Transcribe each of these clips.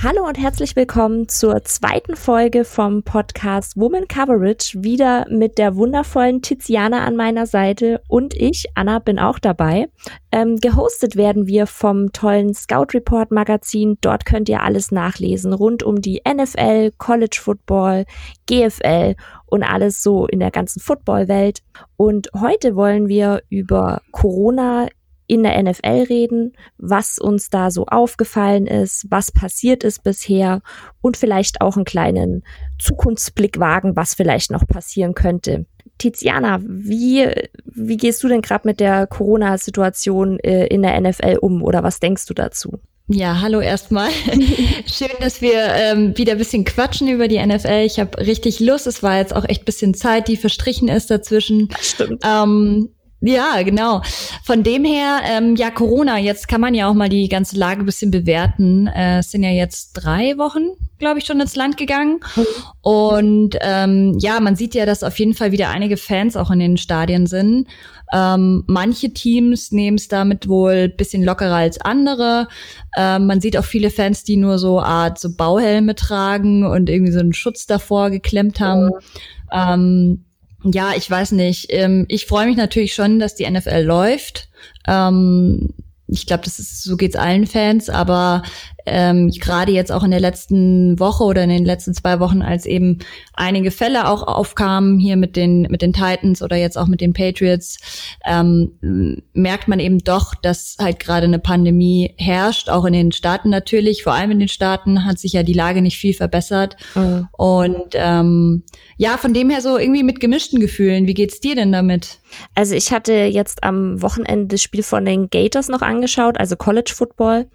Hallo und herzlich willkommen zur zweiten Folge vom Podcast Woman Coverage. Wieder mit der wundervollen Tiziana an meiner Seite und ich, Anna, bin auch dabei. Ähm, gehostet werden wir vom tollen Scout Report Magazin. Dort könnt ihr alles nachlesen rund um die NFL, College Football, GFL und alles so in der ganzen Footballwelt. Und heute wollen wir über Corona in der NFL reden, was uns da so aufgefallen ist, was passiert ist bisher und vielleicht auch einen kleinen Zukunftsblick wagen, was vielleicht noch passieren könnte. Tiziana, wie, wie gehst du denn gerade mit der Corona-Situation äh, in der NFL um oder was denkst du dazu? Ja, hallo erstmal. Schön, dass wir ähm, wieder ein bisschen quatschen über die NFL. Ich habe richtig Lust. Es war jetzt auch echt bisschen Zeit, die verstrichen ist dazwischen. Stimmt. Ähm, ja, genau. Von dem her, ähm, ja, Corona, jetzt kann man ja auch mal die ganze Lage ein bisschen bewerten. Äh, es sind ja jetzt drei Wochen, glaube ich, schon ins Land gegangen. Und ähm, ja, man sieht ja, dass auf jeden Fall wieder einige Fans auch in den Stadien sind. Ähm, manche Teams nehmen es damit wohl bisschen lockerer als andere. Ähm, man sieht auch viele Fans, die nur so Art so Bauhelme tragen und irgendwie so einen Schutz davor geklemmt haben. Ähm, ja, ich weiß nicht. Ähm, ich freue mich natürlich schon, dass die NFL läuft. Ähm, ich glaube, das ist so geht's allen Fans, aber ähm, gerade jetzt auch in der letzten Woche oder in den letzten zwei Wochen, als eben einige Fälle auch aufkamen hier mit den mit den Titans oder jetzt auch mit den Patriots, ähm, merkt man eben doch, dass halt gerade eine Pandemie herrscht, auch in den Staaten natürlich. Vor allem in den Staaten hat sich ja die Lage nicht viel verbessert mhm. und ähm, ja, von dem her so irgendwie mit gemischten Gefühlen. Wie geht's dir denn damit? Also ich hatte jetzt am Wochenende das Spiel von den Gators noch angeschaut, also College Football.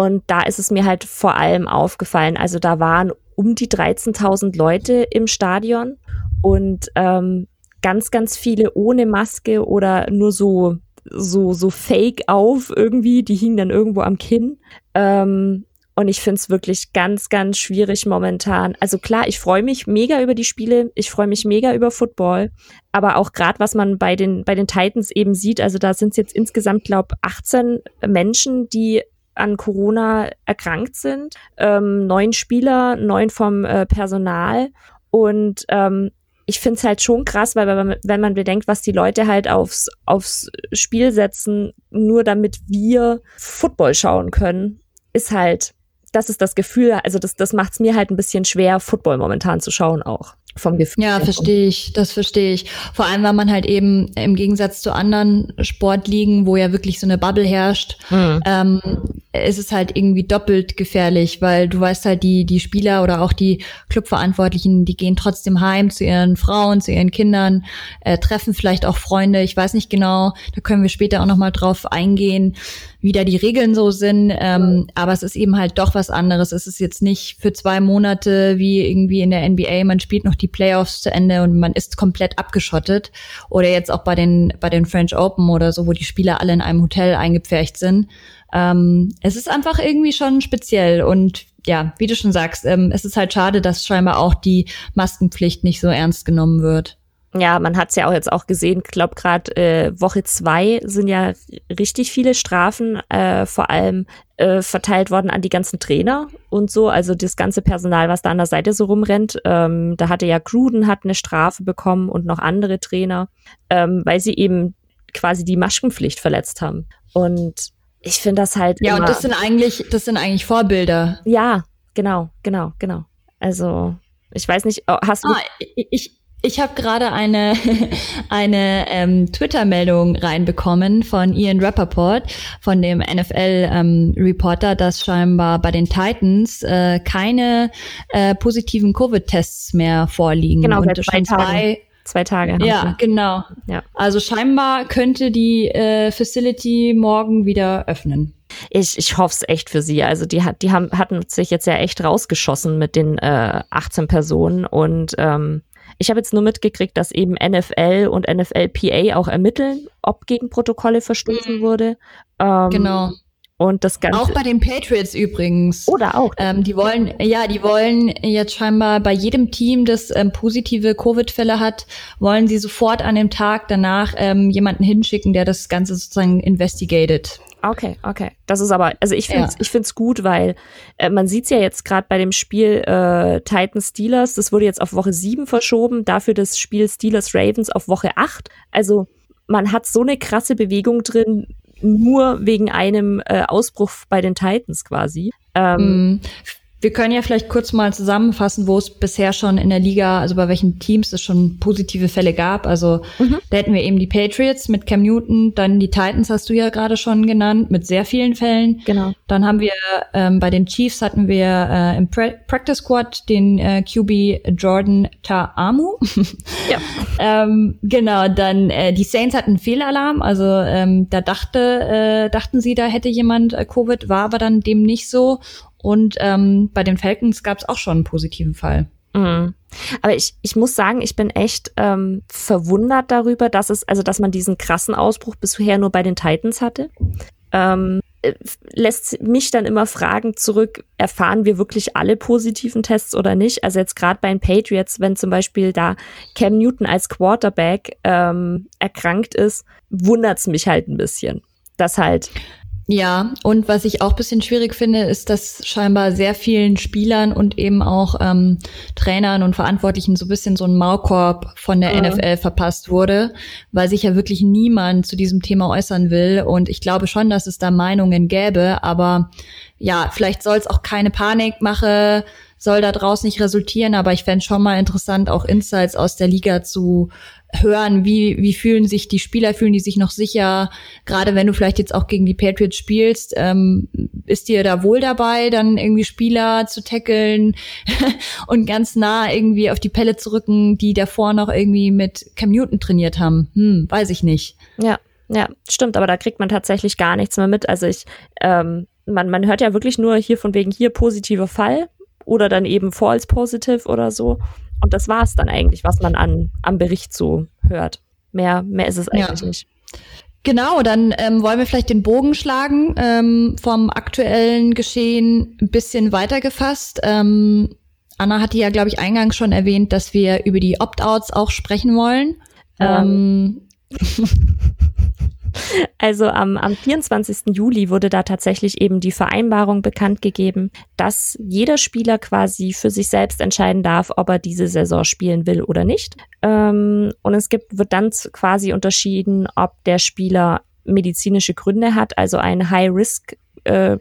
Und da ist es mir halt vor allem aufgefallen. Also da waren um die 13.000 Leute im Stadion und ähm, ganz, ganz viele ohne Maske oder nur so so so Fake auf irgendwie. Die hingen dann irgendwo am Kinn. Ähm, und ich finde es wirklich ganz, ganz schwierig momentan. Also klar, ich freue mich mega über die Spiele, ich freue mich mega über Football, aber auch gerade was man bei den bei den Titans eben sieht, also da sind es jetzt insgesamt glaube 18 Menschen, die an Corona erkrankt sind, ähm, neun Spieler, neun vom äh, Personal. Und ähm, ich finde es halt schon krass, weil wenn man, wenn man bedenkt, was die Leute halt aufs, aufs Spiel setzen, nur damit wir Football schauen können, ist halt, das ist das Gefühl, also das, das macht es mir halt ein bisschen schwer, Football momentan zu schauen auch vom Gefühl. Ja, verstehe ich, das verstehe ich. Vor allem, weil man halt eben im Gegensatz zu anderen Sportligen, wo ja wirklich so eine Bubble herrscht, mhm. ähm, ist es halt irgendwie doppelt gefährlich, weil du weißt halt, die, die Spieler oder auch die Clubverantwortlichen, die gehen trotzdem heim zu ihren Frauen, zu ihren Kindern, äh, treffen vielleicht auch Freunde. Ich weiß nicht genau, da können wir später auch nochmal drauf eingehen, wie da die Regeln so sind. Ähm, aber es ist eben halt doch was anderes. Es ist jetzt nicht für zwei Monate wie irgendwie in der NBA, man spielt noch die Playoffs zu Ende und man ist komplett abgeschottet. Oder jetzt auch bei den, bei den French Open oder so, wo die Spieler alle in einem Hotel eingepfercht sind. Ähm, es ist einfach irgendwie schon speziell und ja, wie du schon sagst, ähm, es ist halt schade, dass scheinbar auch die Maskenpflicht nicht so ernst genommen wird. Ja, man hat es ja auch jetzt auch gesehen. Ich glaube, gerade äh, Woche zwei sind ja richtig viele Strafen, äh, vor allem äh, verteilt worden an die ganzen Trainer und so. Also das ganze Personal, was da an der Seite so rumrennt. Ähm, da hatte ja Gruden hat eine Strafe bekommen und noch andere Trainer, ähm, weil sie eben quasi die Maskenpflicht verletzt haben. Und ich finde das halt. Ja, und das sind eigentlich, das sind eigentlich Vorbilder. Ja, genau, genau, genau. Also ich weiß nicht, oh, hast du. Ah, ich, ich habe gerade eine, eine ähm, Twitter-Meldung reinbekommen von Ian Rappaport, von dem NFL-Reporter, ähm, dass scheinbar bei den Titans äh, keine äh, positiven Covid-Tests mehr vorliegen. Genau, schon zwei, zwei Tage. Ja, genau. Ja. Also scheinbar könnte die äh, Facility morgen wieder öffnen. Ich, ich hoffe es echt für sie. Also die, hat, die haben, hatten sich jetzt ja echt rausgeschossen mit den äh, 18 Personen und ähm, ich habe jetzt nur mitgekriegt, dass eben NFL und NFLPA auch ermitteln, ob gegen Protokolle verstoßen mhm. wurde. Ähm, genau. Und das Ganze. Auch bei den Patriots übrigens. Oder auch. Ähm, die wollen, ja, die wollen jetzt scheinbar bei jedem Team, das ähm, positive Covid-Fälle hat, wollen sie sofort an dem Tag danach ähm, jemanden hinschicken, der das Ganze sozusagen investigated. Okay, okay. Das ist aber, also ich finde es ja. ich find's gut, weil äh, man sieht's ja jetzt gerade bei dem Spiel äh, Titans Steelers, das wurde jetzt auf Woche 7 verschoben, dafür das Spiel Steelers Ravens auf Woche 8. Also man hat so eine krasse Bewegung drin, nur wegen einem äh, Ausbruch bei den Titans quasi. Ähm, mm. Wir können ja vielleicht kurz mal zusammenfassen, wo es bisher schon in der Liga, also bei welchen Teams es schon positive Fälle gab. Also mhm. da hätten wir eben die Patriots mit Cam Newton, dann die Titans hast du ja gerade schon genannt, mit sehr vielen Fällen. Genau. Dann haben wir ähm, bei den Chiefs hatten wir äh, im pra Practice Squad den äh, QB Jordan Ta'amu. ja. ähm, genau, dann äh, die Saints hatten einen Fehlalarm, also ähm, da dachte, äh, dachten sie, da hätte jemand äh, Covid, war aber dann dem nicht so. Und ähm, bei den Falcons gab es auch schon einen positiven Fall. Mhm. Aber ich, ich muss sagen, ich bin echt ähm, verwundert darüber, dass es, also dass man diesen krassen Ausbruch bisher nur bei den Titans hatte. Ähm, äh, lässt mich dann immer Fragen zurück, erfahren wir wirklich alle positiven Tests oder nicht? Also jetzt gerade bei den Patriots, wenn zum Beispiel da Cam Newton als Quarterback ähm, erkrankt ist, wundert's mich halt ein bisschen. Dass halt ja, und was ich auch bisschen schwierig finde, ist, dass scheinbar sehr vielen Spielern und eben auch ähm, Trainern und Verantwortlichen so bisschen so ein Maulkorb von der mhm. NFL verpasst wurde, weil sich ja wirklich niemand zu diesem Thema äußern will. Und ich glaube schon, dass es da Meinungen gäbe, aber ja, vielleicht soll es auch keine Panikmache soll da draus nicht resultieren, aber ich fände schon mal interessant, auch Insights aus der Liga zu hören, wie, wie fühlen sich die Spieler, fühlen die sich noch sicher, gerade wenn du vielleicht jetzt auch gegen die Patriots spielst, ähm, ist dir da wohl dabei, dann irgendwie Spieler zu tackeln und ganz nah irgendwie auf die Pelle zu rücken, die davor noch irgendwie mit Cam Newton trainiert haben? Hm, weiß ich nicht. Ja, ja, stimmt, aber da kriegt man tatsächlich gar nichts mehr mit. Also ich, ähm, man, man hört ja wirklich nur hier von wegen hier positiver Fall oder dann eben false positive oder so. Und das war es dann eigentlich, was man an, am Bericht so hört. Mehr, mehr ist es eigentlich ja. nicht. Genau, dann ähm, wollen wir vielleicht den Bogen schlagen ähm, vom aktuellen Geschehen ein bisschen weitergefasst. Ähm, Anna hatte ja, glaube ich, eingangs schon erwähnt, dass wir über die Opt-outs auch sprechen wollen. Ähm. Also am, am 24. Juli wurde da tatsächlich eben die Vereinbarung bekannt gegeben, dass jeder Spieler quasi für sich selbst entscheiden darf, ob er diese Saison spielen will oder nicht. Ähm, und es gibt, wird dann quasi unterschieden, ob der Spieler medizinische Gründe hat, also ein High-Risk äh,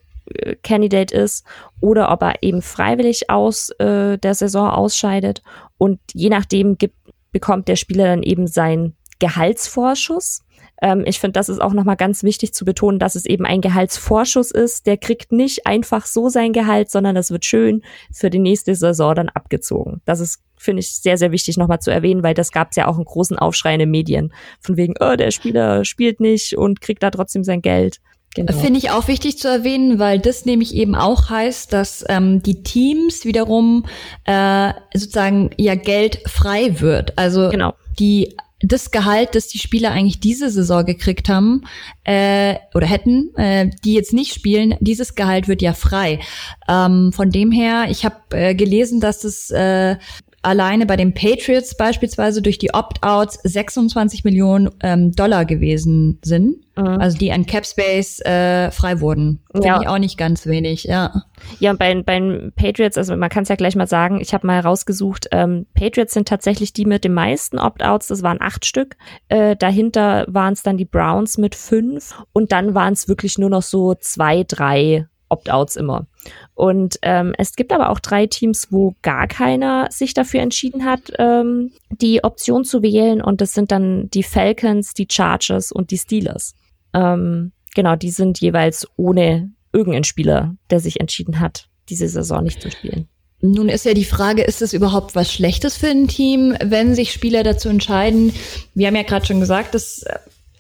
Candidate ist oder ob er eben freiwillig aus äh, der Saison ausscheidet. Und je nachdem gibt, bekommt der Spieler dann eben seinen Gehaltsvorschuss. Ähm, ich finde, das ist auch nochmal ganz wichtig zu betonen, dass es eben ein Gehaltsvorschuss ist. Der kriegt nicht einfach so sein Gehalt, sondern das wird schön für die nächste Saison dann abgezogen. Das ist, finde ich, sehr, sehr wichtig nochmal zu erwähnen, weil das gab es ja auch einen großen Aufschrei in den Medien. Von wegen, oh, der Spieler spielt nicht und kriegt da trotzdem sein Geld. Genau. Finde ich auch wichtig zu erwähnen, weil das nämlich eben auch heißt, dass ähm, die Teams wiederum äh, sozusagen ja Geld frei wird. Also genau. die das Gehalt, das die Spieler eigentlich diese Saison gekriegt haben äh, oder hätten, äh, die jetzt nicht spielen, dieses Gehalt wird ja frei. Ähm, von dem her, ich habe äh, gelesen, dass es äh, alleine bei den Patriots beispielsweise durch die Opt-outs 26 Millionen ähm, Dollar gewesen sind, mhm. also die an Capspace äh, frei wurden. Finde ja. ich auch nicht ganz wenig, ja. Ja, und bei, bei den Patriots, also man kann es ja gleich mal sagen, ich habe mal rausgesucht, ähm, Patriots sind tatsächlich die mit den meisten Opt-outs, das waren acht Stück. Äh, dahinter waren es dann die Browns mit fünf und dann waren es wirklich nur noch so zwei, drei Opt-outs immer. Und ähm, es gibt aber auch drei Teams, wo gar keiner sich dafür entschieden hat, ähm, die Option zu wählen. Und das sind dann die Falcons, die Chargers und die Steelers. Ähm, genau, die sind jeweils ohne irgendeinen Spieler, der sich entschieden hat, diese Saison nicht zu spielen. Nun ist ja die Frage, ist es überhaupt was Schlechtes für ein Team, wenn sich Spieler dazu entscheiden? Wir haben ja gerade schon gesagt, dass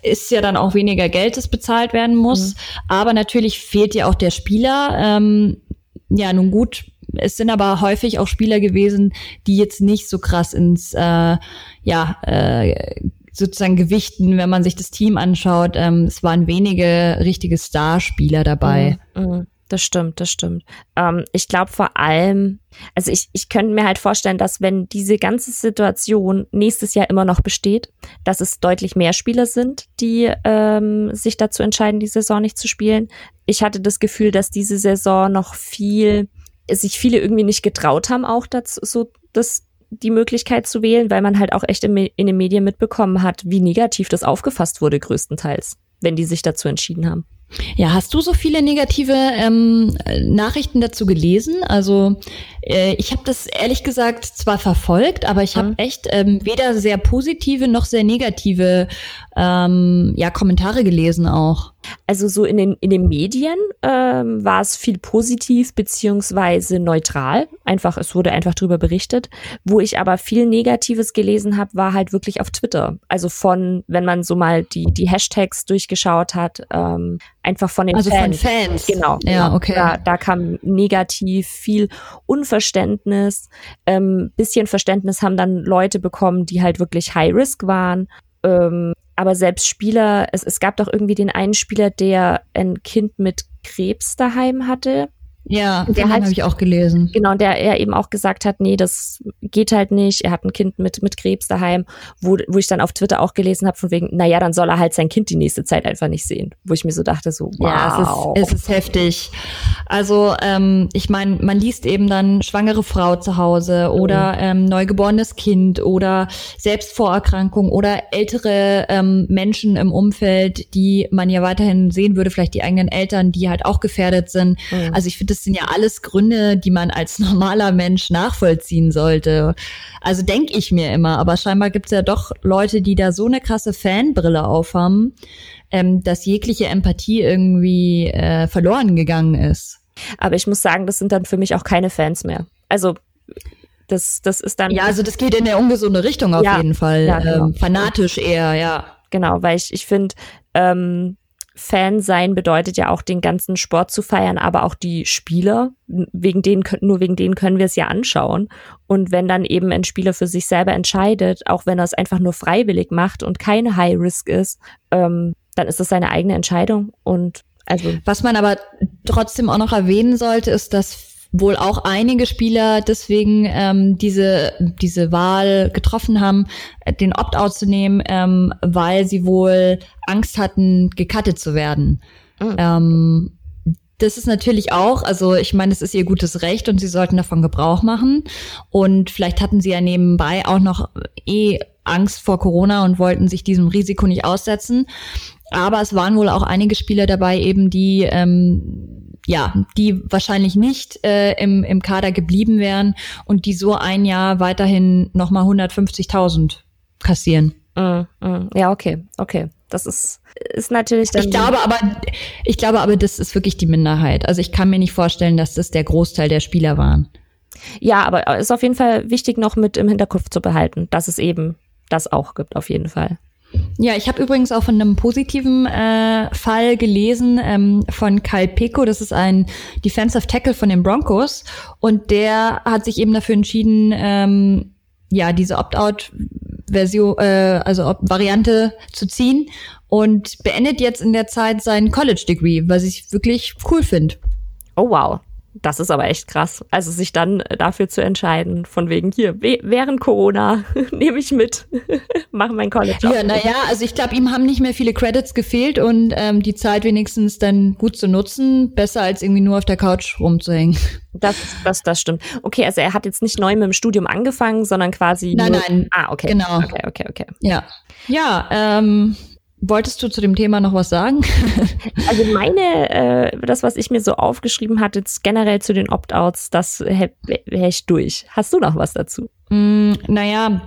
ist ja dann auch weniger Geld, das bezahlt werden muss. Mhm. Aber natürlich fehlt ja auch der Spieler. Ähm, ja, nun gut, es sind aber häufig auch Spieler gewesen, die jetzt nicht so krass ins, äh, ja, äh, sozusagen gewichten, wenn man sich das Team anschaut. Ähm, es waren wenige richtige Starspieler dabei. Mhm, mhm. Das stimmt, das stimmt. Ähm, ich glaube vor allem, also ich, ich könnte mir halt vorstellen, dass wenn diese ganze Situation nächstes Jahr immer noch besteht, dass es deutlich mehr Spieler sind, die ähm, sich dazu entscheiden, die Saison nicht zu spielen. Ich hatte das Gefühl, dass diese Saison noch viel, sich viele irgendwie nicht getraut haben, auch dazu, so das die Möglichkeit zu wählen, weil man halt auch echt in, in den Medien mitbekommen hat, wie negativ das aufgefasst wurde, größtenteils, wenn die sich dazu entschieden haben. Ja, hast du so viele negative ähm, Nachrichten dazu gelesen? Also äh, ich habe das ehrlich gesagt zwar verfolgt, aber ich habe mhm. echt ähm, weder sehr positive noch sehr negative ähm, ja, Kommentare gelesen auch. Also so in den, in den Medien ähm, war es viel positiv beziehungsweise neutral. Einfach, es wurde einfach drüber berichtet. Wo ich aber viel Negatives gelesen habe, war halt wirklich auf Twitter. Also von, wenn man so mal die, die Hashtags durchgeschaut hat, ähm, einfach von den also Fans. von Fans. Genau. Ja, genau. okay. Da, da kam negativ viel Unverständnis. Ähm, bisschen Verständnis haben dann Leute bekommen, die halt wirklich High Risk waren. Ähm, aber selbst Spieler, es, es gab doch irgendwie den einen Spieler, der ein Kind mit Krebs daheim hatte. Ja, den habe ich auch gelesen. Genau, der er eben auch gesagt hat, nee, das geht halt nicht. Er hat ein Kind mit mit Krebs daheim, wo, wo ich dann auf Twitter auch gelesen habe von wegen, naja, dann soll er halt sein Kind die nächste Zeit einfach nicht sehen. Wo ich mir so dachte, so, wow. Ja, es ist, es ist heftig. Also ähm, ich meine, man liest eben dann schwangere Frau zu Hause oder mhm. ähm, neugeborenes Kind oder Selbstvorerkrankung oder ältere ähm, Menschen im Umfeld, die man ja weiterhin sehen würde, vielleicht die eigenen Eltern, die halt auch gefährdet sind. Mhm. Also ich finde, das sind ja alles Gründe, die man als normaler Mensch nachvollziehen sollte. Also denke ich mir immer, aber scheinbar gibt es ja doch Leute, die da so eine krasse Fanbrille aufhaben, ähm, dass jegliche Empathie irgendwie äh, verloren gegangen ist. Aber ich muss sagen, das sind dann für mich auch keine Fans mehr. Also das, das ist dann. Ja, also das geht in eine ungesunde Richtung auf ja, jeden Fall. Ja, genau. ähm, fanatisch eher, ja. Genau, weil ich, ich finde, ähm, Fan sein bedeutet ja auch den ganzen Sport zu feiern, aber auch die Spieler. Wegen denen, nur wegen denen können wir es ja anschauen. Und wenn dann eben ein Spieler für sich selber entscheidet, auch wenn er es einfach nur freiwillig macht und keine High Risk ist, ähm, dann ist das seine eigene Entscheidung. Und also. Was man aber trotzdem auch noch erwähnen sollte, ist, dass wohl auch einige Spieler deswegen ähm, diese, diese Wahl getroffen haben, äh, den Opt-out zu nehmen, ähm, weil sie wohl Angst hatten, gecuttet zu werden. Mhm. Ähm, das ist natürlich auch, also ich meine, es ist ihr gutes Recht und sie sollten davon Gebrauch machen. Und vielleicht hatten sie ja nebenbei auch noch eh Angst vor Corona und wollten sich diesem Risiko nicht aussetzen. Aber es waren wohl auch einige Spieler dabei, eben die ähm, ja, die wahrscheinlich nicht äh, im, im Kader geblieben wären und die so ein Jahr weiterhin nochmal 150.000 kassieren. Mm, mm. Ja, okay, okay. Das ist, ist natürlich dann. Ich glaube aber, ich glaube aber, das ist wirklich die Minderheit. Also ich kann mir nicht vorstellen, dass das der Großteil der Spieler waren. Ja, aber ist auf jeden Fall wichtig noch mit im Hinterkopf zu behalten, dass es eben das auch gibt, auf jeden Fall. Ja, ich habe übrigens auch von einem positiven äh, Fall gelesen ähm, von Kyle Pico. Das ist ein Defensive Tackle von den Broncos und der hat sich eben dafür entschieden, ähm, ja diese Opt-out-Version, äh, also Variante zu ziehen und beendet jetzt in der Zeit sein College Degree, was ich wirklich cool finde. Oh wow, das ist aber echt krass. Also sich dann dafür zu entscheiden, von wegen hier, während Corona nehme ich mit, mache mein College. Ja, naja, also ich glaube, ihm haben nicht mehr viele Credits gefehlt und ähm, die Zeit wenigstens dann gut zu nutzen, besser als irgendwie nur auf der Couch rumzuhängen. Das, das, das stimmt. Okay, also er hat jetzt nicht neu mit dem Studium angefangen, sondern quasi. Nein, nein. Ah, okay. Genau. Okay, okay, okay. Ja. Ja, ähm, Wolltest du zu dem Thema noch was sagen? also meine, äh, das, was ich mir so aufgeschrieben hatte, jetzt generell zu den Opt-outs, das wäre ich durch. Hast du noch was dazu? Mm, naja,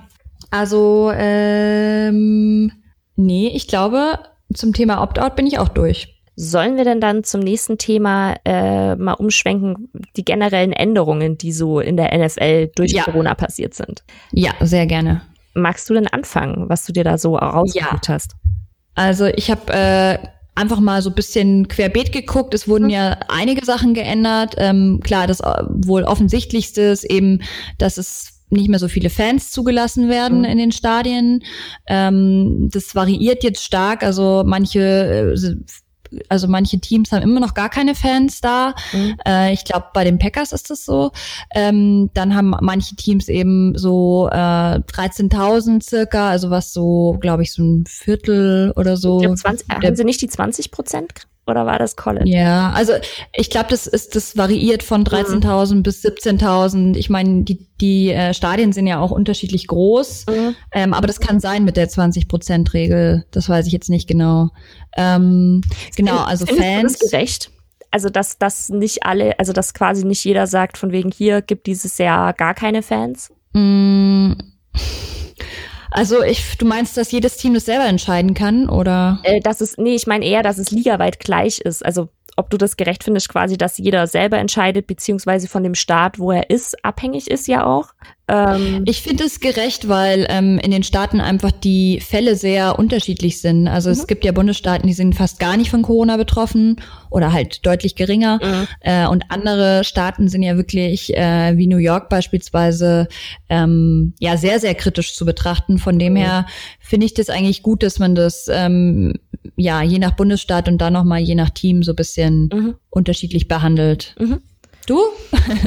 also ähm, nee, ich glaube, zum Thema Opt-out bin ich auch durch. Sollen wir denn dann zum nächsten Thema äh, mal umschwenken, die generellen Änderungen, die so in der NFL durch ja. Corona passiert sind? Ja, sehr gerne. Magst du denn anfangen, was du dir da so rausgesucht ja. hast? Also ich habe äh, einfach mal so bisschen querbeet geguckt. Es wurden ja einige Sachen geändert. Ähm, klar, das äh, wohl offensichtlichste ist eben, dass es nicht mehr so viele Fans zugelassen werden mhm. in den Stadien. Ähm, das variiert jetzt stark. Also manche äh, also manche Teams haben immer noch gar keine Fans da. Mhm. Äh, ich glaube, bei den Packers ist das so. Ähm, dann haben manche Teams eben so äh, 13.000 circa, also was so, glaube ich, so ein Viertel oder so. Glaub, 20, haben sie nicht die 20 Prozent oder war das College? Ja, also ich glaube, das ist das variiert von 13.000 mhm. bis 17.000. Ich meine, die die äh, Stadien sind ja auch unterschiedlich groß, mhm. ähm, aber das kann sein mit der 20 Prozent Regel. Das weiß ich jetzt nicht genau. Ähm, genau, also Findest Fans. Du das gerecht? Also dass das nicht alle, also dass quasi nicht jeder sagt, von wegen hier gibt dieses Jahr gar keine Fans. Mm. Also ich, du meinst, dass jedes Team das selber entscheiden kann, oder? Äh, dass es, nee, ich meine eher, dass es ligaweit gleich ist. Also ob du das gerecht findest, quasi, dass jeder selber entscheidet, beziehungsweise von dem Staat, wo er ist, abhängig ist ja auch. Ähm ich finde es gerecht, weil ähm, in den Staaten einfach die Fälle sehr unterschiedlich sind. Also mhm. es gibt ja Bundesstaaten, die sind fast gar nicht von Corona betroffen oder halt deutlich geringer. Mhm. Äh, und andere Staaten sind ja wirklich, äh, wie New York beispielsweise, ähm, ja sehr, sehr kritisch zu betrachten. Von dem mhm. her finde ich das eigentlich gut, dass man das ähm, ja je nach Bundesstaat und dann nochmal je nach Team so bisschen mhm. unterschiedlich behandelt. Mhm. Du?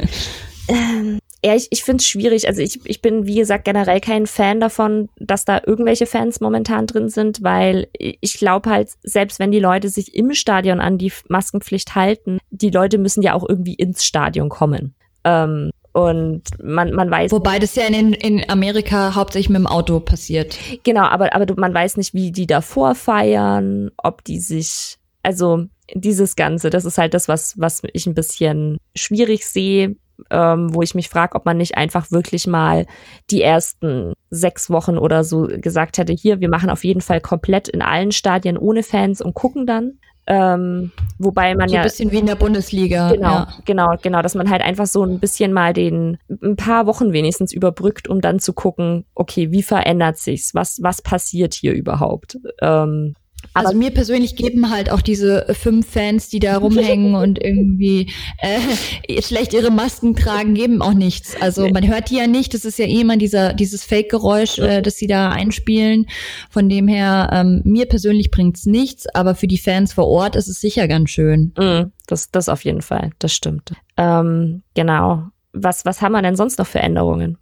ähm, ja, ich, ich finde es schwierig. Also ich, ich bin, wie gesagt, generell kein Fan davon, dass da irgendwelche Fans momentan drin sind, weil ich glaube halt, selbst wenn die Leute sich im Stadion an die Maskenpflicht halten, die Leute müssen ja auch irgendwie ins Stadion kommen. Ähm, und man, man weiß. Wobei das ja in, in Amerika hauptsächlich mit dem Auto passiert. Genau, aber, aber man weiß nicht, wie die davor feiern, ob die sich, also dieses Ganze, das ist halt das, was, was ich ein bisschen schwierig sehe ähm, wo ich mich frage, ob man nicht einfach wirklich mal die ersten sechs Wochen oder so gesagt hätte, hier, wir machen auf jeden Fall komplett in allen Stadien ohne Fans und gucken dann. Ähm, wobei man so ja. Ein bisschen wie in der Bundesliga. Genau, ja. genau, genau, dass man halt einfach so ein bisschen mal den, ein paar Wochen wenigstens überbrückt, um dann zu gucken, okay, wie verändert sich's? Was, was passiert hier überhaupt? Ähm, also mir persönlich geben halt auch diese fünf Fans, die da rumhängen und irgendwie äh, schlecht ihre Masken tragen, geben auch nichts. Also man hört die ja nicht. Das ist ja eh immer dieser dieses Fake-Geräusch, äh, das sie da einspielen. Von dem her ähm, mir persönlich bringt's nichts, aber für die Fans vor Ort ist es sicher ganz schön. Mm, das das auf jeden Fall. Das stimmt. Ähm, genau. Was was haben wir denn sonst noch für Änderungen?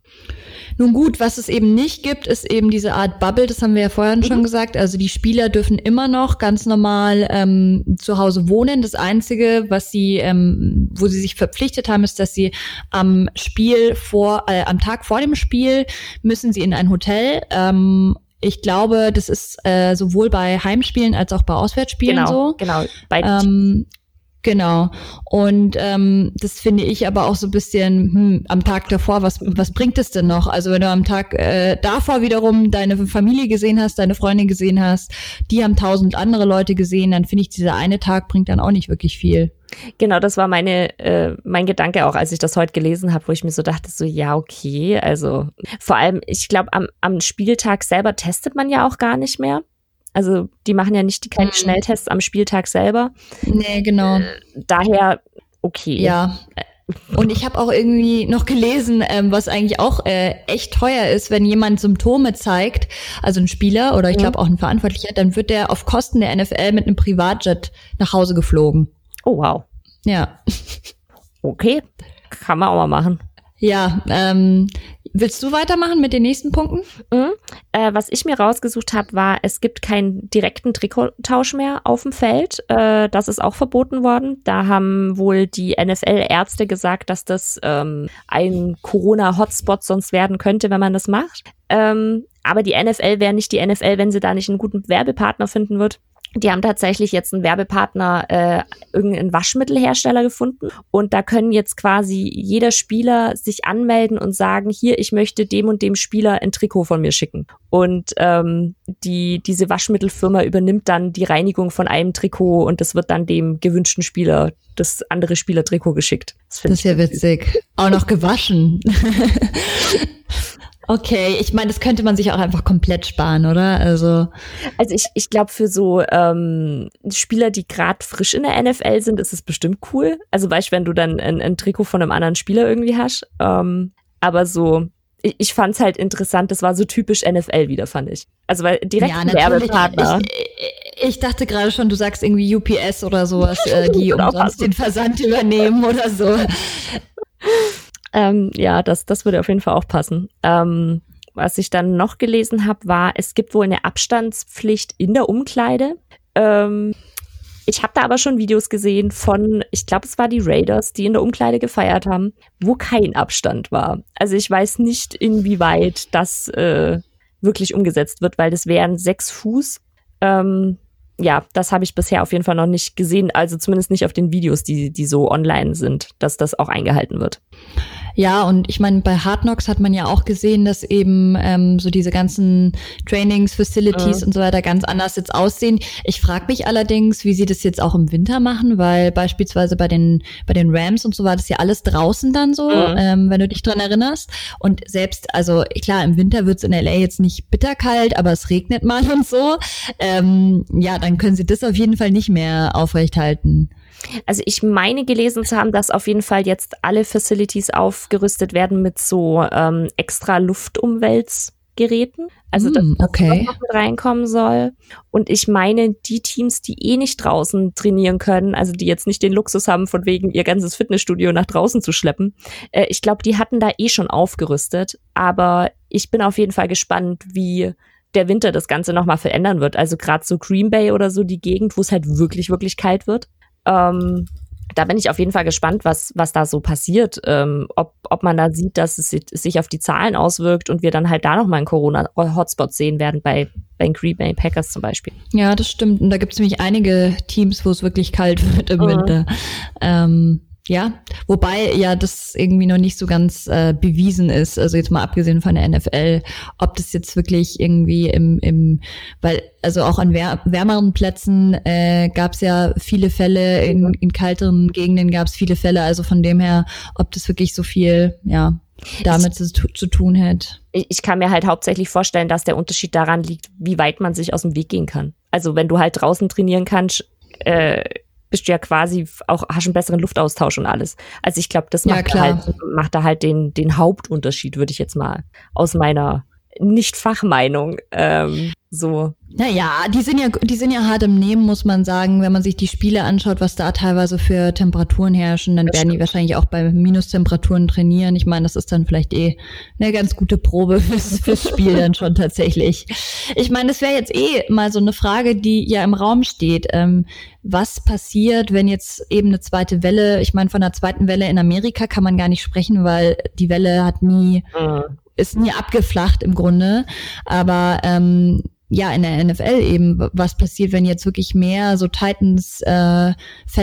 Nun gut, was es eben nicht gibt, ist eben diese Art Bubble, das haben wir ja vorhin mhm. schon gesagt. Also die Spieler dürfen immer noch ganz normal ähm, zu Hause wohnen. Das Einzige, was sie, ähm, wo sie sich verpflichtet haben, ist, dass sie am Spiel vor, äh, am Tag vor dem Spiel müssen sie in ein Hotel ähm, ich glaube, das ist äh, sowohl bei Heimspielen als auch bei Auswärtsspielen genau, so. Genau, bei ähm, Genau. Und ähm, das finde ich aber auch so ein bisschen hm, am Tag davor, was, was bringt es denn noch? Also wenn du am Tag äh, davor wiederum deine Familie gesehen hast, deine Freundin gesehen hast, die haben tausend andere Leute gesehen, dann finde ich, dieser eine Tag bringt dann auch nicht wirklich viel. Genau, das war meine, äh, mein Gedanke auch, als ich das heute gelesen habe, wo ich mir so dachte, so ja, okay, also vor allem, ich glaube, am, am Spieltag selber testet man ja auch gar nicht mehr. Also die machen ja nicht die keine mhm. Schnelltests am Spieltag selber. Nee, genau. Äh, daher okay. Ja. Und ich habe auch irgendwie noch gelesen, ähm, was eigentlich auch äh, echt teuer ist, wenn jemand Symptome zeigt, also ein Spieler oder ich glaube auch ein Verantwortlicher, dann wird der auf Kosten der NFL mit einem Privatjet nach Hause geflogen. Oh wow. Ja. Okay, kann man auch mal machen. Ja, ähm, Willst du weitermachen mit den nächsten Punkten? Mhm. Äh, was ich mir rausgesucht habe, war, es gibt keinen direkten Trikottausch mehr auf dem Feld. Äh, das ist auch verboten worden. Da haben wohl die NFL-Ärzte gesagt, dass das ähm, ein Corona-Hotspot sonst werden könnte, wenn man das macht. Ähm, aber die NFL wäre nicht die NFL, wenn sie da nicht einen guten Werbepartner finden wird. Die haben tatsächlich jetzt einen Werbepartner, äh, irgendeinen Waschmittelhersteller gefunden. Und da können jetzt quasi jeder Spieler sich anmelden und sagen, hier, ich möchte dem und dem Spieler ein Trikot von mir schicken. Und ähm, die, diese Waschmittelfirma übernimmt dann die Reinigung von einem Trikot und das wird dann dem gewünschten Spieler das andere Spielertrikot geschickt. Das, das ist ja witzig. Auch noch gewaschen. Okay, ich meine, das könnte man sich auch einfach komplett sparen, oder? Also, also ich, ich glaube, für so ähm, Spieler, die gerade frisch in der NFL sind, ist es bestimmt cool. Also weißt wenn du dann ein, ein Trikot von einem anderen Spieler irgendwie hast. Ähm, aber so, ich, ich fand es halt interessant, das war so typisch NFL wieder, fand ich. Also weil direkt ja, Werbepartner. Ich, ich, dachte gerade schon, du sagst irgendwie UPS oder sowas, äh, die umsonst den Versand übernehmen oder so. Ähm, ja, das, das würde auf jeden Fall auch passen. Ähm, was ich dann noch gelesen habe, war, es gibt wohl eine Abstandspflicht in der Umkleide. Ähm, ich habe da aber schon Videos gesehen von, ich glaube, es war die Raiders, die in der Umkleide gefeiert haben, wo kein Abstand war. Also ich weiß nicht, inwieweit das äh, wirklich umgesetzt wird, weil das wären sechs Fuß. Ähm, ja, das habe ich bisher auf jeden Fall noch nicht gesehen, also zumindest nicht auf den Videos, die, die so online sind, dass das auch eingehalten wird. Ja, und ich meine, bei Hard Knocks hat man ja auch gesehen, dass eben ähm, so diese ganzen Trainings, Facilities mhm. und so weiter ganz anders jetzt aussehen. Ich frage mich allerdings, wie sie das jetzt auch im Winter machen, weil beispielsweise bei den bei den Rams und so war das ja alles draußen dann so, mhm. ähm, wenn du dich dran erinnerst. Und selbst, also klar, im Winter wird's in LA jetzt nicht bitterkalt, aber es regnet mal und so. Ähm, ja, dann können sie das auf jeden Fall nicht mehr aufrecht halten. Also ich meine gelesen zu haben, dass auf jeden Fall jetzt alle Facilities aufgerüstet werden mit so ähm, extra Luftumwälzgeräten. Also dass mm, okay. das noch reinkommen soll. Und ich meine, die Teams, die eh nicht draußen trainieren können, also die jetzt nicht den Luxus haben, von wegen ihr ganzes Fitnessstudio nach draußen zu schleppen, äh, ich glaube, die hatten da eh schon aufgerüstet. Aber ich bin auf jeden Fall gespannt, wie der Winter das Ganze nochmal verändern wird. Also gerade so Green Bay oder so die Gegend, wo es halt wirklich, wirklich kalt wird. Ähm, da bin ich auf jeden Fall gespannt, was, was da so passiert. Ähm, ob, ob man da sieht, dass es sich auf die Zahlen auswirkt und wir dann halt da nochmal einen Corona-Hotspot sehen werden bei, bei den Green Bay Packers zum Beispiel. Ja, das stimmt. Und da gibt es nämlich einige Teams, wo es wirklich kalt wird im mhm. Winter. Ähm, ja, wobei ja das irgendwie noch nicht so ganz äh, bewiesen ist, also jetzt mal abgesehen von der NFL, ob das jetzt wirklich irgendwie im, im weil also auch an wär wärmeren Plätzen äh, gab es ja viele Fälle, in, in kalteren Gegenden gab es viele Fälle, also von dem her, ob das wirklich so viel, ja, damit ich, zu, zu tun hat. Ich kann mir halt hauptsächlich vorstellen, dass der Unterschied daran liegt, wie weit man sich aus dem Weg gehen kann. Also wenn du halt draußen trainieren kannst, äh, bist du ja quasi auch, hast einen besseren Luftaustausch und alles. Also ich glaube, das macht, ja, halt, macht da halt den, den Hauptunterschied, würde ich jetzt mal aus meiner Nicht-Fachmeinung ähm, so naja, die sind ja, die sind ja hart im Nehmen, muss man sagen. Wenn man sich die Spiele anschaut, was da teilweise für Temperaturen herrschen, dann das werden stimmt. die wahrscheinlich auch bei Minustemperaturen trainieren. Ich meine, das ist dann vielleicht eh eine ganz gute Probe fürs, fürs Spiel dann schon tatsächlich. Ich meine, das wäre jetzt eh mal so eine Frage, die ja im Raum steht. Ähm, was passiert, wenn jetzt eben eine zweite Welle, ich meine, von einer zweiten Welle in Amerika kann man gar nicht sprechen, weil die Welle hat nie, mhm. Ist nie abgeflacht im Grunde. Aber ähm, ja, in der NFL eben, was passiert, wenn jetzt wirklich mehr so Titans-Fälle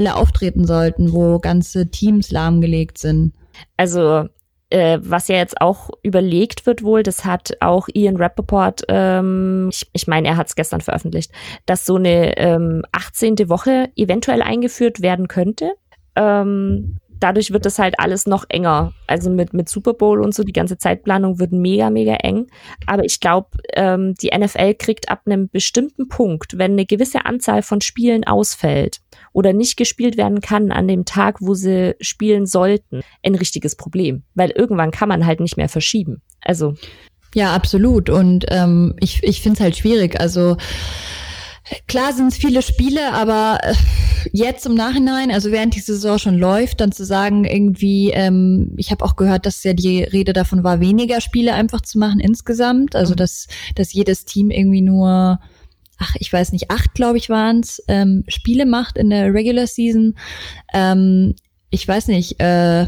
äh, auftreten sollten, wo ganze Teams lahmgelegt sind? Also äh, was ja jetzt auch überlegt wird wohl, das hat auch Ian Rappaport, ähm, ich, ich meine, er hat es gestern veröffentlicht, dass so eine ähm, 18. Woche eventuell eingeführt werden könnte. Ähm, dadurch wird das halt alles noch enger. Also mit, mit Super Bowl und so, die ganze Zeitplanung wird mega, mega eng. Aber ich glaube, ähm, die NFL kriegt ab einem bestimmten Punkt, wenn eine gewisse Anzahl von Spielen ausfällt oder nicht gespielt werden kann an dem Tag, wo sie spielen sollten, ein richtiges Problem. Weil irgendwann kann man halt nicht mehr verschieben. Also. Ja, absolut. Und ähm, ich, ich finde es halt schwierig. Also Klar sind es viele Spiele, aber äh, jetzt im Nachhinein, also während die Saison schon läuft, dann zu sagen, irgendwie, ähm, ich habe auch gehört, dass ja die Rede davon war, weniger Spiele einfach zu machen insgesamt. Also mhm. dass, dass jedes Team irgendwie nur, ach, ich weiß nicht, acht, glaube ich, waren's, ähm, Spiele macht in der Regular Season. Ähm, ich weiß nicht, äh,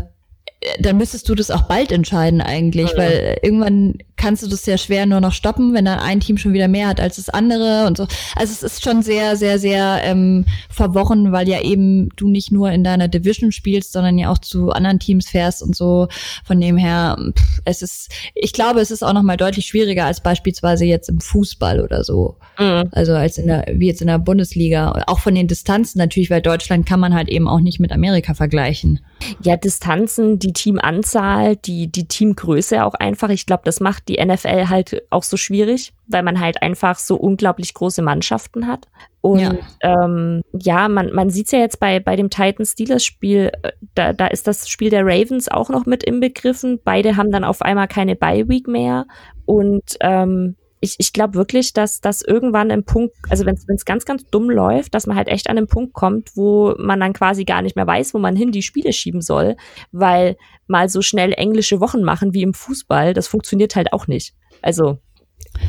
dann müsstest du das auch bald entscheiden eigentlich, ja. weil irgendwann kannst du das sehr schwer nur noch stoppen, wenn dann ein Team schon wieder mehr hat als das andere und so. Also es ist schon sehr, sehr, sehr ähm, verworren, weil ja eben du nicht nur in deiner Division spielst, sondern ja auch zu anderen Teams fährst und so. Von dem her, pff, es ist, ich glaube, es ist auch noch mal deutlich schwieriger als beispielsweise jetzt im Fußball oder so. Mhm. Also als in der, wie jetzt in der Bundesliga. Auch von den Distanzen natürlich, weil Deutschland kann man halt eben auch nicht mit Amerika vergleichen. Ja, Distanzen, die Teamanzahl, die, die Teamgröße auch einfach. Ich glaube, das macht die NFL halt auch so schwierig, weil man halt einfach so unglaublich große Mannschaften hat. Und ja, ähm, ja man, man sieht ja jetzt bei, bei dem Titans-Steelers-Spiel, äh, da, da ist das Spiel der Ravens auch noch mit inbegriffen. Beide haben dann auf einmal keine Bye-Week mehr. Und ähm, ich, ich glaube wirklich, dass das irgendwann im Punkt, also wenn es ganz, ganz dumm läuft, dass man halt echt an den Punkt kommt, wo man dann quasi gar nicht mehr weiß, wo man hin die Spiele schieben soll, weil mal so schnell englische Wochen machen wie im Fußball, das funktioniert halt auch nicht. Also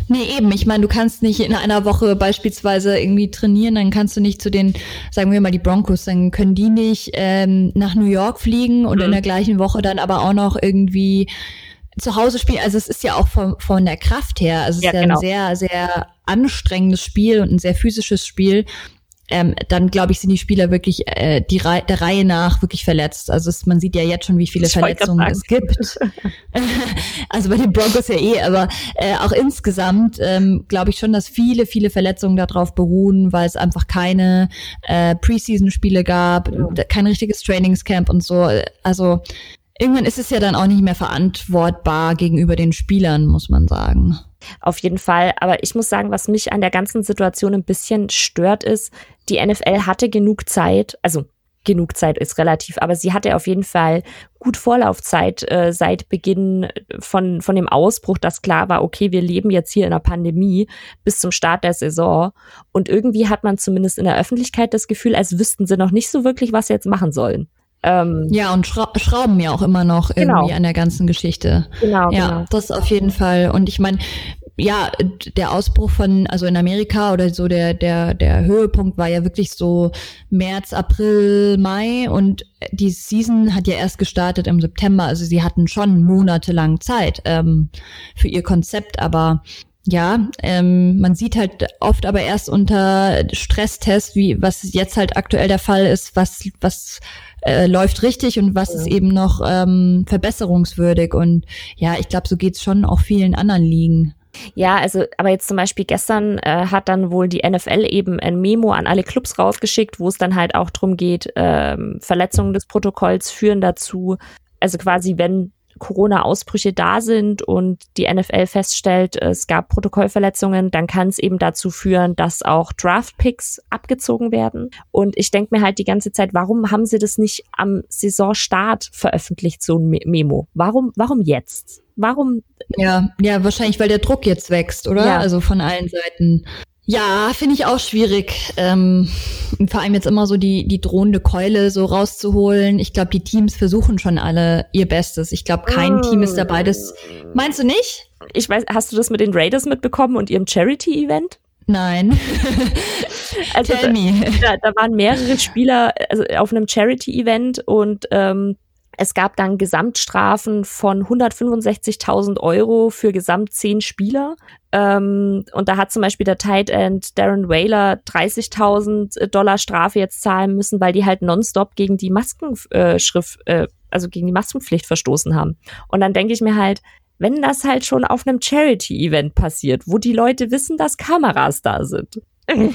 Nee, eben. Ich meine, du kannst nicht in einer Woche beispielsweise irgendwie trainieren, dann kannst du nicht zu den, sagen wir mal, die Broncos, dann können die nicht ähm, nach New York fliegen und mhm. in der gleichen Woche dann aber auch noch irgendwie zu Hause spielen. Also es ist ja auch von, von der Kraft her, also es ja, ist ja genau. ein sehr, sehr anstrengendes Spiel und ein sehr physisches Spiel. Ähm, dann glaube ich, sind die Spieler wirklich äh, die Re der Reihe nach wirklich verletzt. Also es, man sieht ja jetzt schon, wie viele ich Verletzungen es gibt. also bei den Broncos ja eh, aber äh, auch insgesamt ähm, glaube ich schon, dass viele, viele Verletzungen darauf beruhen, weil es einfach keine äh, Preseason-Spiele gab, kein richtiges Trainingscamp und so. Also irgendwann ist es ja dann auch nicht mehr verantwortbar gegenüber den Spielern, muss man sagen. Auf jeden Fall. Aber ich muss sagen, was mich an der ganzen Situation ein bisschen stört, ist, die NFL hatte genug Zeit, also genug Zeit ist relativ, aber sie hatte auf jeden Fall gut Vorlaufzeit äh, seit Beginn von, von dem Ausbruch, dass klar war, okay, wir leben jetzt hier in einer Pandemie bis zum Start der Saison. Und irgendwie hat man zumindest in der Öffentlichkeit das Gefühl, als wüssten sie noch nicht so wirklich, was sie jetzt machen sollen. Ähm, ja, und schra schrauben ja auch immer noch irgendwie genau. an der ganzen Geschichte. Genau. Ja, genau. das auf jeden Fall. Und ich meine, ja, der Ausbruch von, also in Amerika oder so der, der, der Höhepunkt war ja wirklich so März, April, Mai und die Season hat ja erst gestartet im September. Also sie hatten schon monatelang Zeit ähm, für ihr Konzept, aber ja, ähm, man sieht halt oft aber erst unter Stresstest, wie was jetzt halt aktuell der Fall ist, was was äh, läuft richtig und was ja. ist eben noch ähm, verbesserungswürdig. Und ja, ich glaube, so geht's schon auch vielen anderen Ligen. Ja, also, aber jetzt zum Beispiel gestern äh, hat dann wohl die NFL eben ein Memo an alle Clubs rausgeschickt, wo es dann halt auch drum geht, ähm, Verletzungen des Protokolls führen dazu, also quasi, wenn Corona-Ausbrüche da sind und die NFL feststellt, es gab Protokollverletzungen, dann kann es eben dazu führen, dass auch Draft-Picks abgezogen werden. Und ich denke mir halt die ganze Zeit, warum haben sie das nicht am Saisonstart veröffentlicht, so ein Memo? Warum, warum jetzt? Warum? Ja, ja, wahrscheinlich, weil der Druck jetzt wächst, oder? Ja. Also von allen Seiten. Ja, finde ich auch schwierig. Ähm, vor allem jetzt immer so die, die drohende Keule so rauszuholen. Ich glaube, die Teams versuchen schon alle ihr Bestes. Ich glaube, kein oh. Team ist dabei, das. Meinst du nicht? Ich weiß, hast du das mit den Raiders mitbekommen und ihrem Charity-Event? Nein. also Tell me. Da, da waren mehrere Spieler also auf einem Charity-Event und ähm, es gab dann Gesamtstrafen von 165.000 Euro für gesamt zehn Spieler. Ähm, und da hat zum Beispiel der Tight End Darren Whaler 30.000 Dollar Strafe jetzt zahlen müssen, weil die halt nonstop gegen die Maskenschrift, äh, also gegen die Maskenpflicht verstoßen haben. Und dann denke ich mir halt, wenn das halt schon auf einem Charity-Event passiert, wo die Leute wissen, dass Kameras da sind,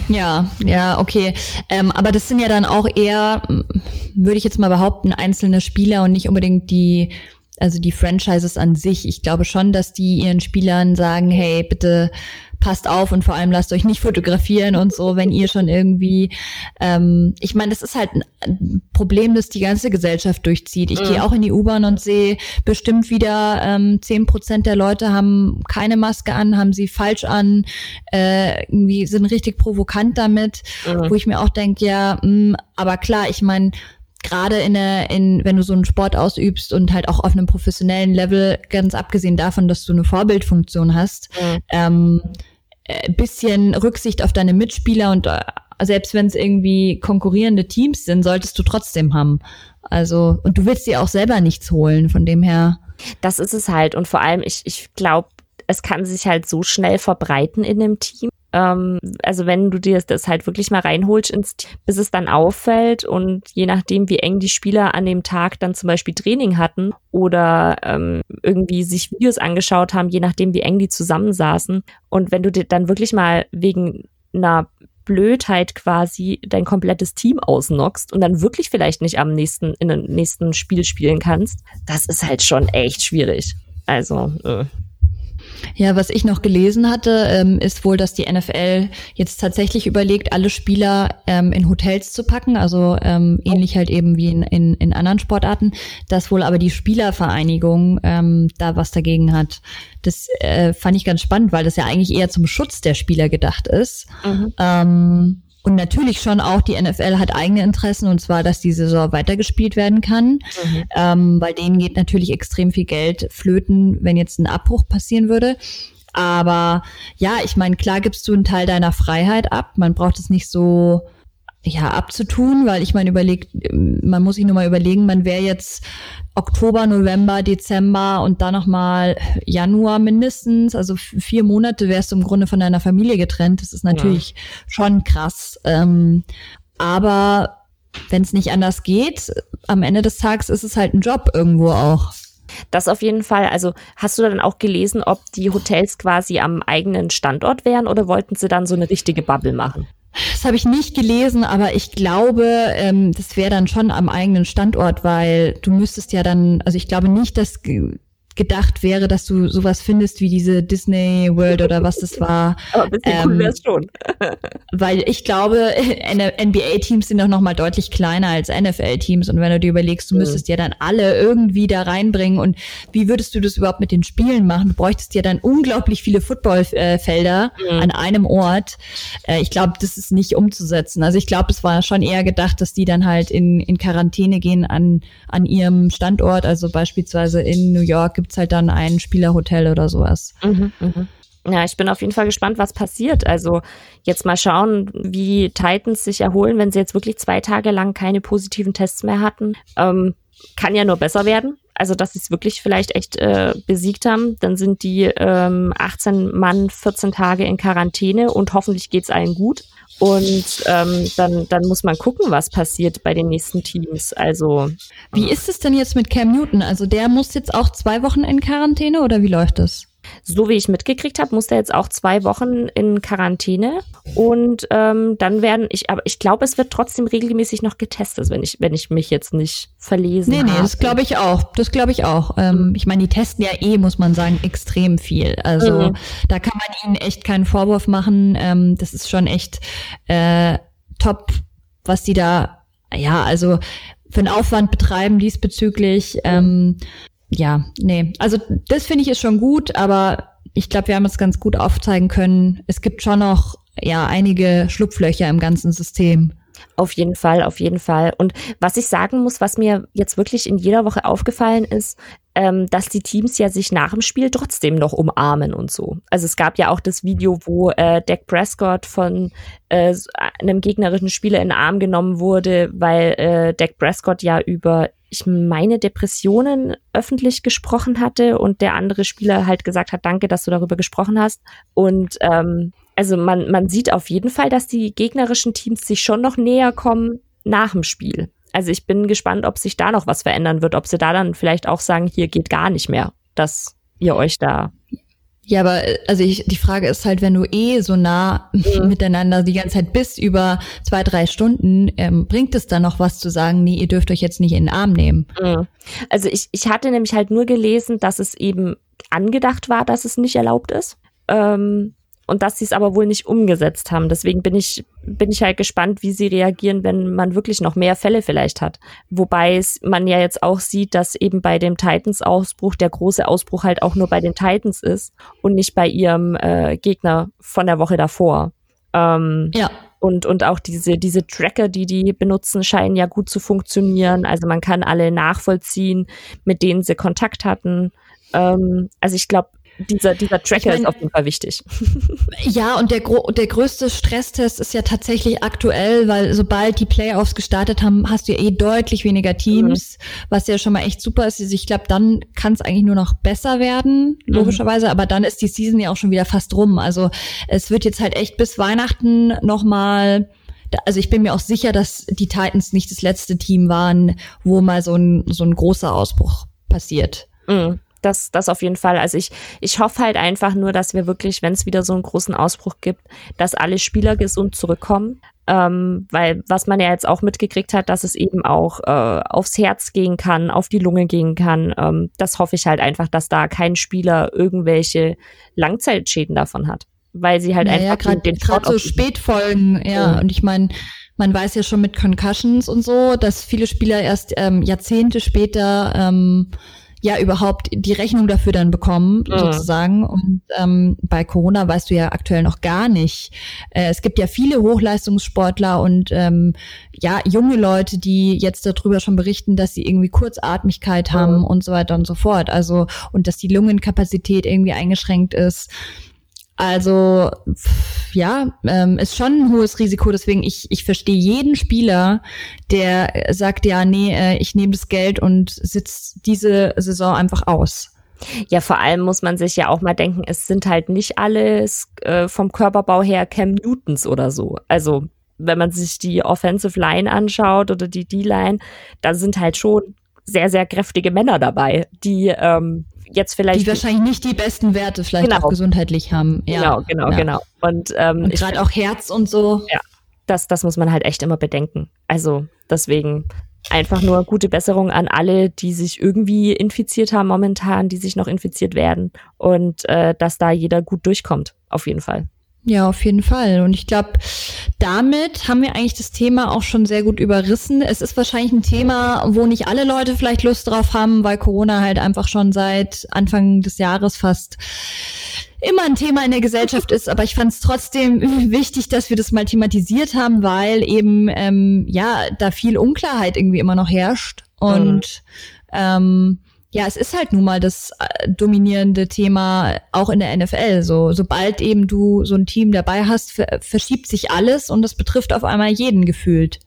ja, ja, okay. Ähm, aber das sind ja dann auch eher, würde ich jetzt mal behaupten, einzelne Spieler und nicht unbedingt die also die Franchises an sich. Ich glaube schon, dass die ihren Spielern sagen, hey, bitte passt auf und vor allem lasst euch nicht fotografieren und so, wenn ihr schon irgendwie, ähm, ich meine, das ist halt ein Problem, das die ganze Gesellschaft durchzieht. Ich mhm. gehe auch in die U-Bahn und sehe bestimmt wieder ähm, zehn ähm, Prozent der Leute haben keine Maske an, haben sie falsch an, äh, irgendwie sind richtig provokant damit, mhm. wo ich mir auch denke, ja, mh, aber klar, ich meine, gerade in der, in, wenn du so einen Sport ausübst und halt auch auf einem professionellen Level, ganz abgesehen davon, dass du eine Vorbildfunktion hast, mhm. ähm, äh, bisschen Rücksicht auf deine Mitspieler und äh, selbst wenn es irgendwie konkurrierende Teams sind, solltest du trotzdem haben. Also, und du willst dir auch selber nichts holen, von dem her. Das ist es halt. Und vor allem, ich, ich glaube, es kann sich halt so schnell verbreiten in einem Team. Ähm, also wenn du dir das halt wirklich mal reinholst, ins, bis es dann auffällt und je nachdem, wie eng die Spieler an dem Tag dann zum Beispiel Training hatten oder ähm, irgendwie sich Videos angeschaut haben, je nachdem, wie eng die zusammensaßen. Und wenn du dir dann wirklich mal wegen einer Blödheit quasi dein komplettes Team ausnockst und dann wirklich vielleicht nicht am nächsten, in dem nächsten Spiel spielen kannst, das ist halt schon echt schwierig. Also, äh. Ja, was ich noch gelesen hatte, ähm, ist wohl, dass die NFL jetzt tatsächlich überlegt, alle Spieler ähm, in Hotels zu packen, also ähm, ähnlich halt eben wie in, in, in anderen Sportarten, dass wohl aber die Spielervereinigung da was dagegen hat. Das äh, fand ich ganz spannend, weil das ja eigentlich eher zum Schutz der Spieler gedacht ist. Mhm. Ähm, und natürlich schon auch die NFL hat eigene Interessen und zwar, dass die Saison weitergespielt werden kann, mhm. ähm, weil denen geht natürlich extrem viel Geld flöten, wenn jetzt ein Abbruch passieren würde. Aber ja, ich meine, klar gibst du einen Teil deiner Freiheit ab. Man braucht es nicht so ja abzutun, weil ich meine überlegt, man muss sich nur mal überlegen, man wäre jetzt Oktober, November, Dezember und dann noch mal Januar mindestens, also vier Monate wärst du im Grunde von deiner Familie getrennt. Das ist natürlich ja. schon krass. Ähm, aber wenn es nicht anders geht, am Ende des Tages ist es halt ein Job irgendwo auch. Das auf jeden Fall. Also hast du dann auch gelesen, ob die Hotels quasi am eigenen Standort wären oder wollten sie dann so eine richtige Bubble machen? Das habe ich nicht gelesen, aber ich glaube, ähm, das wäre dann schon am eigenen Standort, weil du müsstest ja dann, also ich glaube nicht, dass gedacht wäre, dass du sowas findest wie diese Disney World oder was das war. Aber ein bisschen ähm, cool wär's schon. weil ich glaube, NBA-Teams sind doch noch mal deutlich kleiner als NFL-Teams und wenn du dir überlegst, du mhm. müsstest ja dann alle irgendwie da reinbringen und wie würdest du das überhaupt mit den Spielen machen? Du bräuchtest ja dann unglaublich viele Footballfelder mhm. an einem Ort. Äh, ich glaube, das ist nicht umzusetzen. Also ich glaube, es war schon eher gedacht, dass die dann halt in, in Quarantäne gehen an, an ihrem Standort. Also beispielsweise in New York gibt gibt's halt dann ein Spielerhotel oder sowas. Mhm, mhm. Ja, ich bin auf jeden Fall gespannt, was passiert. Also jetzt mal schauen, wie Titans sich erholen, wenn sie jetzt wirklich zwei Tage lang keine positiven Tests mehr hatten. Ähm, kann ja nur besser werden. Also, dass sie es wirklich vielleicht echt äh, besiegt haben. Dann sind die ähm, 18 Mann 14 Tage in Quarantäne und hoffentlich geht's allen gut. Und ähm, dann, dann muss man gucken, was passiert bei den nächsten Teams. Also. Wie ist es denn jetzt mit Cam Newton? Also der muss jetzt auch zwei Wochen in Quarantäne oder wie läuft das? So wie ich mitgekriegt habe, muss er jetzt auch zwei Wochen in Quarantäne und ähm, dann werden ich, aber ich glaube, es wird trotzdem regelmäßig noch getestet, wenn ich, wenn ich mich jetzt nicht verlesen Nee, nee, habe. das glaube ich auch. Das glaube ich auch. Ähm, ich meine, die testen ja eh, muss man sagen, extrem viel. Also mhm. da kann man ihnen echt keinen Vorwurf machen. Ähm, das ist schon echt äh, top, was die da, ja, also für einen Aufwand betreiben diesbezüglich. Ähm, ja, nee. Also das finde ich ist schon gut, aber ich glaube, wir haben es ganz gut aufzeigen können. Es gibt schon noch ja einige Schlupflöcher im ganzen System. Auf jeden Fall, auf jeden Fall. Und was ich sagen muss, was mir jetzt wirklich in jeder Woche aufgefallen ist, ähm, dass die Teams ja sich nach dem Spiel trotzdem noch umarmen und so. Also es gab ja auch das Video, wo äh, Dak Prescott von äh, einem gegnerischen Spieler in den Arm genommen wurde, weil äh, Dak Prescott ja über ich meine, Depressionen öffentlich gesprochen hatte und der andere Spieler halt gesagt hat, danke, dass du darüber gesprochen hast. Und ähm, also man, man sieht auf jeden Fall, dass die gegnerischen Teams sich schon noch näher kommen nach dem Spiel. Also ich bin gespannt, ob sich da noch was verändern wird, ob sie da dann vielleicht auch sagen, hier geht gar nicht mehr, dass ihr euch da ja, aber also ich, die Frage ist halt, wenn du eh so nah mhm. miteinander die ganze Zeit bist über zwei, drei Stunden, ähm, bringt es dann noch was zu sagen, nee, ihr dürft euch jetzt nicht in den Arm nehmen? Mhm. Also ich, ich hatte nämlich halt nur gelesen, dass es eben angedacht war, dass es nicht erlaubt ist. Ähm, und dass sie es aber wohl nicht umgesetzt haben. Deswegen bin ich, bin ich halt gespannt, wie sie reagieren, wenn man wirklich noch mehr Fälle vielleicht hat. Wobei es man ja jetzt auch sieht, dass eben bei dem Titans-Ausbruch der große Ausbruch halt auch nur bei den Titans ist und nicht bei ihrem äh, Gegner von der Woche davor. Ähm, ja. Und, und auch diese, diese Tracker, die die benutzen, scheinen ja gut zu funktionieren. Also man kann alle nachvollziehen, mit denen sie Kontakt hatten. Ähm, also ich glaube, dieser, dieser Tracker ich mein, ist auf jeden Fall wichtig. Ja, und der, der größte Stresstest ist ja tatsächlich aktuell, weil sobald die Playoffs gestartet haben, hast du ja eh deutlich weniger Teams, mhm. was ja schon mal echt super ist. Also ich glaube, dann kann es eigentlich nur noch besser werden, mhm. logischerweise, mhm. aber dann ist die Season ja auch schon wieder fast rum. Also es wird jetzt halt echt bis Weihnachten nochmal also ich bin mir auch sicher, dass die Titans nicht das letzte Team waren, wo mal so ein, so ein großer Ausbruch passiert. Mhm. Das, das auf jeden Fall. Also ich, ich hoffe halt einfach nur, dass wir wirklich, wenn es wieder so einen großen Ausbruch gibt, dass alle Spieler gesund zurückkommen. Ähm, weil was man ja jetzt auch mitgekriegt hat, dass es eben auch äh, aufs Herz gehen kann, auf die Lunge gehen kann. Ähm, das hoffe ich halt einfach, dass da kein Spieler irgendwelche Langzeitschäden davon hat. Weil sie halt naja, einfach grad, den Sport so Spätfolgen, ja. ja. Und ich meine, man weiß ja schon mit Concussions und so, dass viele Spieler erst ähm, Jahrzehnte später ähm, ja überhaupt die Rechnung dafür dann bekommen, mhm. sozusagen. Und ähm, bei Corona weißt du ja aktuell noch gar nicht. Äh, es gibt ja viele Hochleistungssportler und ähm, ja, junge Leute, die jetzt darüber schon berichten, dass sie irgendwie Kurzatmigkeit mhm. haben und so weiter und so fort. Also, und dass die Lungenkapazität irgendwie eingeschränkt ist. Also ja, ähm, ist schon ein hohes Risiko. Deswegen ich ich verstehe jeden Spieler, der sagt ja, nee, äh, ich nehme das Geld und sitze diese Saison einfach aus. Ja, vor allem muss man sich ja auch mal denken, es sind halt nicht alles äh, vom Körperbau her Cam Newtons oder so. Also wenn man sich die Offensive Line anschaut oder die D-Line, da sind halt schon sehr, sehr kräftige Männer dabei, die ähm, jetzt vielleicht. Die wahrscheinlich nicht die besten Werte vielleicht genau. auch gesundheitlich haben. Ja. Genau, genau, ja. genau. Und, ähm, und gerade auch Herz und so. Ja, das, das muss man halt echt immer bedenken. Also deswegen einfach nur gute Besserung an alle, die sich irgendwie infiziert haben momentan, die sich noch infiziert werden und äh, dass da jeder gut durchkommt, auf jeden Fall. Ja, auf jeden Fall. Und ich glaube, damit haben wir eigentlich das Thema auch schon sehr gut überrissen. Es ist wahrscheinlich ein Thema, wo nicht alle Leute vielleicht Lust drauf haben, weil Corona halt einfach schon seit Anfang des Jahres fast immer ein Thema in der Gesellschaft ist, aber ich fand es trotzdem wichtig, dass wir das mal thematisiert haben, weil eben ähm, ja da viel Unklarheit irgendwie immer noch herrscht und mhm. ähm, ja, es ist halt nun mal das äh, dominierende Thema auch in der NFL. So, sobald eben du so ein Team dabei hast, verschiebt sich alles und das betrifft auf einmal jeden gefühlt.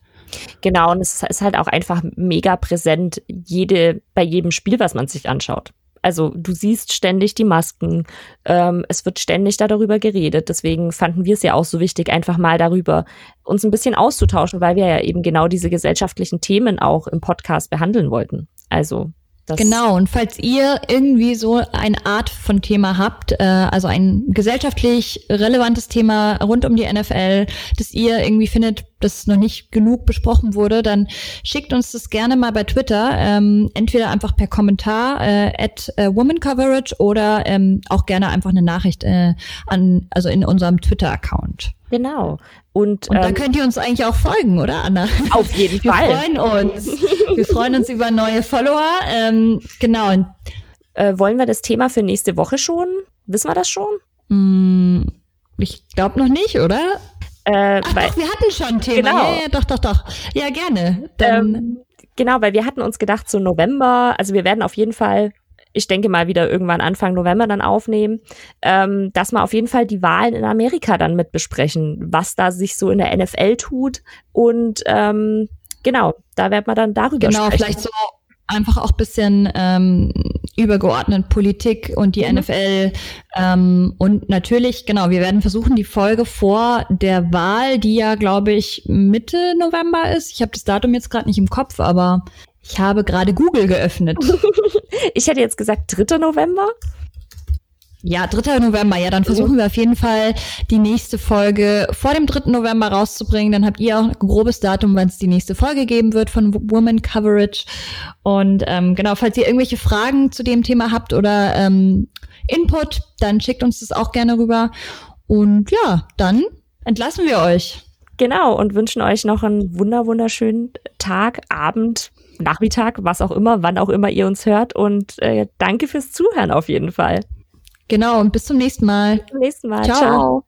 Genau, und es ist halt auch einfach mega präsent, jede, bei jedem Spiel, was man sich anschaut. Also du siehst ständig die Masken, ähm, es wird ständig da darüber geredet. Deswegen fanden wir es ja auch so wichtig, einfach mal darüber uns ein bisschen auszutauschen, weil wir ja eben genau diese gesellschaftlichen Themen auch im Podcast behandeln wollten. Also das genau, und falls ihr irgendwie so eine Art von Thema habt, äh, also ein gesellschaftlich relevantes Thema rund um die NFL, das ihr irgendwie findet, das noch nicht genug besprochen wurde, dann schickt uns das gerne mal bei Twitter, ähm, entweder einfach per Kommentar äh, at äh, womancoverage oder ähm, auch gerne einfach eine Nachricht äh, an, also in unserem Twitter-Account. Genau. Und, und ähm, da könnt ihr uns eigentlich auch folgen, oder Anna? Auf jeden Wir Fall. Wir freuen uns. Wir freuen uns über neue Follower. Ähm, genau. Äh, wollen wir das Thema für nächste Woche schon? Wissen wir das schon? Mm, ich glaube noch nicht, oder? Äh, Ach weil, doch, wir hatten schon ein Thema. Genau. Ja, ja, doch, doch, doch. Ja, gerne. Dann ähm, genau, weil wir hatten uns gedacht, so November, also wir werden auf jeden Fall ich denke mal wieder irgendwann Anfang November dann aufnehmen, ähm, dass wir auf jeden Fall die Wahlen in Amerika dann mit besprechen, was da sich so in der NFL tut und ähm, genau, da werden wir dann darüber genau, sprechen. Genau, vielleicht so einfach auch bisschen ähm, übergeordnet Politik und die mhm. NFL ähm, und natürlich, genau, wir werden versuchen, die Folge vor der Wahl, die ja, glaube ich, Mitte November ist. Ich habe das Datum jetzt gerade nicht im Kopf, aber ich habe gerade Google geöffnet. ich hätte jetzt gesagt 3. November. Ja, 3. November. Ja, dann versuchen wir auf jeden Fall die nächste Folge vor dem 3. November rauszubringen. Dann habt ihr auch ein grobes Datum, wann es die nächste Folge geben wird von Woman Coverage. Und ähm, genau, falls ihr irgendwelche Fragen zu dem Thema habt oder ähm, Input, dann schickt uns das auch gerne rüber. Und ja, dann entlassen wir euch. Genau, und wünschen euch noch einen wunder wunderschönen Tag, Abend, Nachmittag, was auch immer, wann auch immer ihr uns hört. Und äh, danke fürs Zuhören auf jeden Fall. Genau, und bis zum nächsten Mal. Bis zum nächsten Mal. Ciao. Ciao.